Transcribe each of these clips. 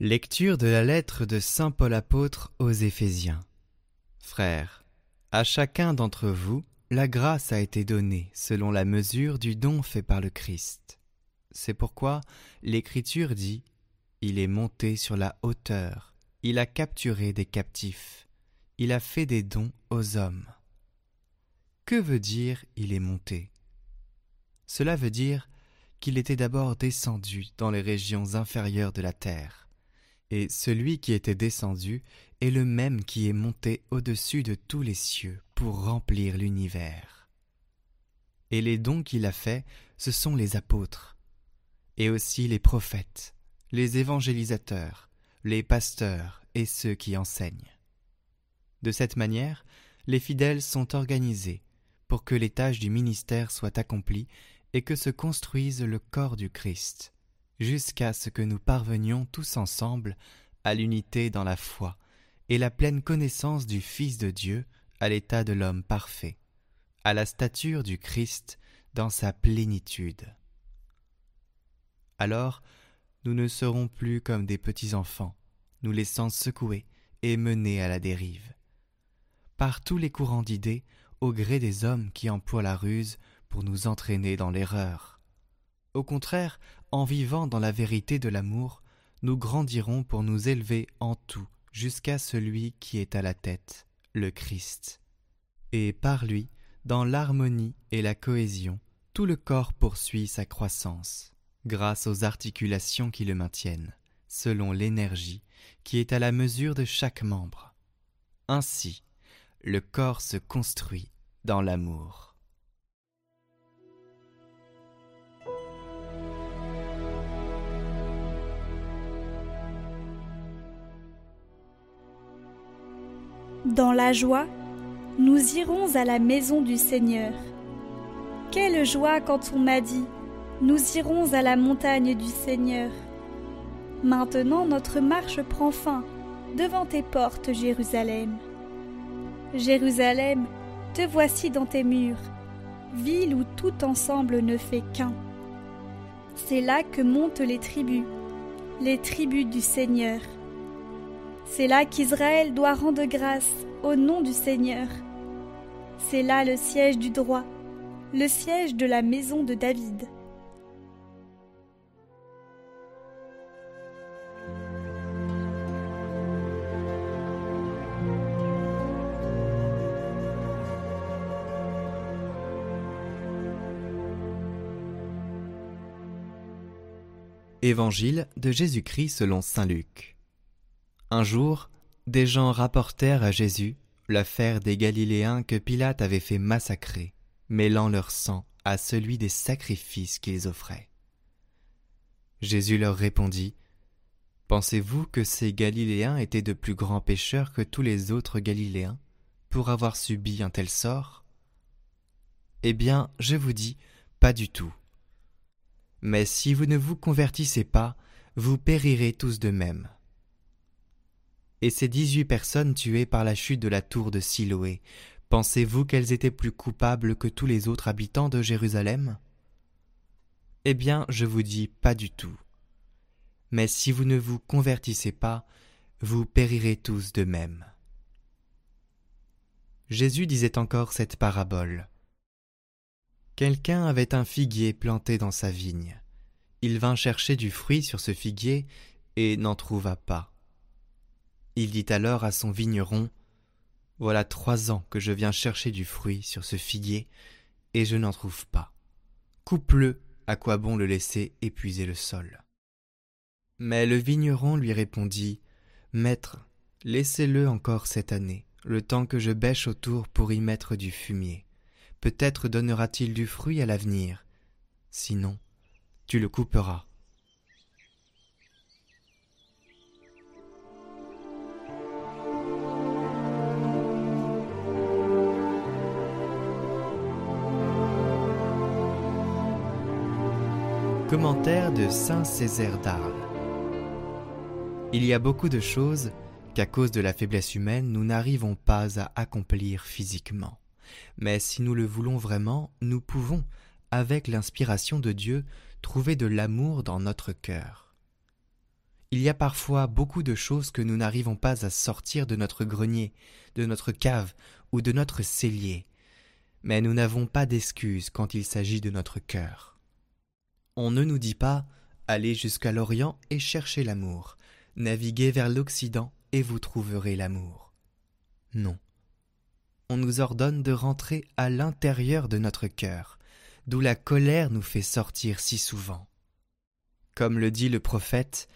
Lecture de la lettre de Saint Paul apôtre aux Éphésiens. Frères, à chacun d'entre vous, la grâce a été donnée selon la mesure du don fait par le Christ. C'est pourquoi l'Écriture dit Il est monté sur la hauteur, il a capturé des captifs, il a fait des dons aux hommes. Que veut dire il est monté Cela veut dire qu'il était d'abord descendu dans les régions inférieures de la terre. Et celui qui était descendu est le même qui est monté au-dessus de tous les cieux pour remplir l'univers. Et les dons qu'il a faits, ce sont les apôtres, et aussi les prophètes, les évangélisateurs, les pasteurs et ceux qui enseignent. De cette manière, les fidèles sont organisés pour que les tâches du ministère soient accomplies et que se construise le corps du Christ, jusqu'à ce que nous parvenions tous ensemble à l'unité dans la foi et la pleine connaissance du Fils de Dieu à l'état de l'homme parfait, à la stature du Christ dans sa plénitude. Alors, nous ne serons plus comme des petits enfants, nous laissant secouer et mener à la dérive. Par tous les courants d'idées, au gré des hommes qui emploient la ruse pour nous entraîner dans l'erreur. Au contraire, en vivant dans la vérité de l'amour, nous grandirons pour nous élever en tout jusqu'à celui qui est à la tête, le Christ. Et par lui, dans l'harmonie et la cohésion, tout le corps poursuit sa croissance, grâce aux articulations qui le maintiennent, selon l'énergie qui est à la mesure de chaque membre. Ainsi, le corps se construit dans l'amour. Dans la joie, nous irons à la maison du Seigneur. Quelle joie quand on m'a dit Nous irons à la montagne du Seigneur. Maintenant notre marche prend fin devant tes portes, Jérusalem. Jérusalem, te voici dans tes murs, ville où tout ensemble ne fait qu'un. C'est là que montent les tribus, les tribus du Seigneur. C'est là qu'Israël doit rendre grâce au nom du Seigneur. C'est là le siège du droit, le siège de la maison de David. Évangile de Jésus-Christ selon Saint Luc. Un jour, des gens rapportèrent à Jésus l'affaire des Galiléens que Pilate avait fait massacrer, mêlant leur sang à celui des sacrifices qu'ils offraient. Jésus leur répondit Pensez-vous que ces Galiléens étaient de plus grands pécheurs que tous les autres Galiléens pour avoir subi un tel sort? Eh bien, je vous dis, pas du tout. Mais si vous ne vous convertissez pas, vous périrez tous de même et ces dix-huit personnes tuées par la chute de la tour de Siloé, pensez-vous qu'elles étaient plus coupables que tous les autres habitants de Jérusalem? Eh bien, je vous dis pas du tout. Mais si vous ne vous convertissez pas, vous périrez tous de même. Jésus disait encore cette parabole. Quelqu'un avait un figuier planté dans sa vigne. Il vint chercher du fruit sur ce figuier et n'en trouva pas. Il dit alors à son vigneron Voilà trois ans que je viens chercher du fruit sur ce figuier, et je n'en trouve pas. Coupe-le, à quoi bon le laisser épuiser le sol? Mais le vigneron lui répondit Maître, laissez-le encore cette année, le temps que je bêche autour pour y mettre du fumier. Peut-être donnera-t-il du fruit à l'avenir. Sinon, tu le couperas Commentaire de Saint Césaire d'Arles. Il y a beaucoup de choses qu'à cause de la faiblesse humaine nous n'arrivons pas à accomplir physiquement. Mais si nous le voulons vraiment, nous pouvons, avec l'inspiration de Dieu, trouver de l'amour dans notre cœur. Il y a parfois beaucoup de choses que nous n'arrivons pas à sortir de notre grenier, de notre cave ou de notre cellier, mais nous n'avons pas d'excuses quand il s'agit de notre cœur. On ne nous dit pas Allez jusqu'à l'Orient et cherchez l'amour, naviguez vers l'Occident et vous trouverez l'amour. Non. On nous ordonne de rentrer à l'intérieur de notre cœur, d'où la colère nous fait sortir si souvent. Comme le dit le prophète,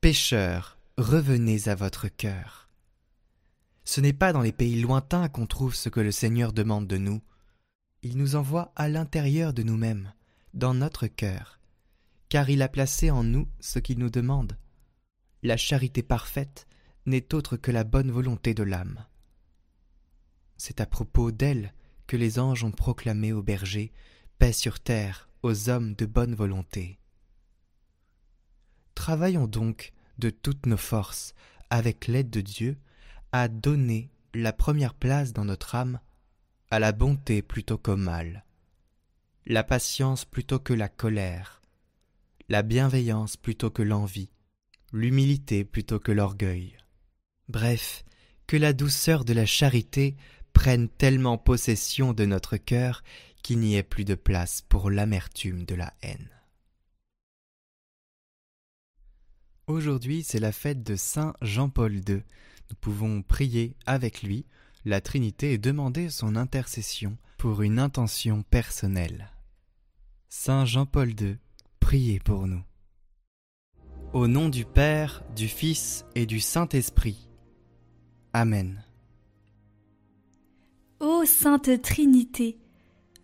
Pécheurs, revenez à votre cœur. Ce n'est pas dans les pays lointains qu'on trouve ce que le Seigneur demande de nous. Il nous envoie à l'intérieur de nous-mêmes, dans notre cœur, car il a placé en nous ce qu'il nous demande. La charité parfaite n'est autre que la bonne volonté de l'âme. C'est à propos d'elle que les anges ont proclamé aux bergers paix sur terre aux hommes de bonne volonté. Travaillons donc de toutes nos forces, avec l'aide de Dieu, à donner la première place dans notre âme à la bonté plutôt qu'au mal, la patience plutôt que la colère, la bienveillance plutôt que l'envie, l'humilité plutôt que l'orgueil. Bref, que la douceur de la charité prenne tellement possession de notre cœur qu'il n'y ait plus de place pour l'amertume de la haine. Aujourd'hui, c'est la fête de Saint Jean-Paul II. Nous pouvons prier avec lui la Trinité et demander son intercession pour une intention personnelle. Saint Jean-Paul II, priez pour nous. Au nom du Père, du Fils et du Saint-Esprit. Amen. Ô Sainte Trinité,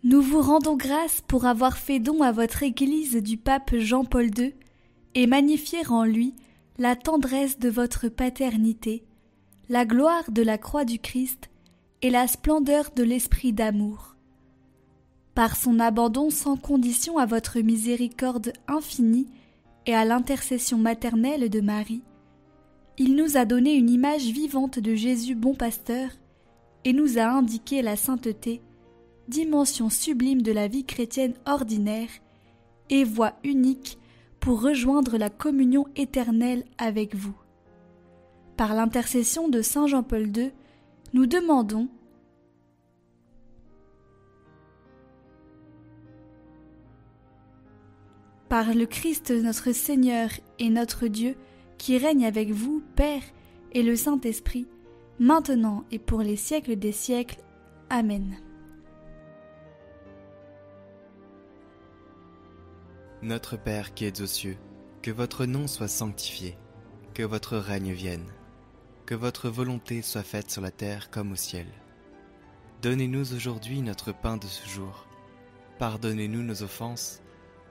nous vous rendons grâce pour avoir fait don à votre Église du pape Jean-Paul II et magnifier en lui la tendresse de votre paternité, la gloire de la croix du Christ et la splendeur de l'esprit d'amour. Par son abandon sans condition à votre miséricorde infinie et à l'intercession maternelle de Marie, il nous a donné une image vivante de Jésus bon pasteur et nous a indiqué la sainteté, dimension sublime de la vie chrétienne ordinaire et voie unique pour rejoindre la communion éternelle avec vous. Par l'intercession de Saint Jean-Paul II, nous demandons Par le Christ notre Seigneur et notre Dieu, qui règne avec vous, Père, et le Saint-Esprit, maintenant et pour les siècles des siècles. Amen. Notre Père qui es aux cieux, que votre nom soit sanctifié, que votre règne vienne, que votre volonté soit faite sur la terre comme au ciel. Donnez-nous aujourd'hui notre pain de ce jour. Pardonnez-nous nos offenses,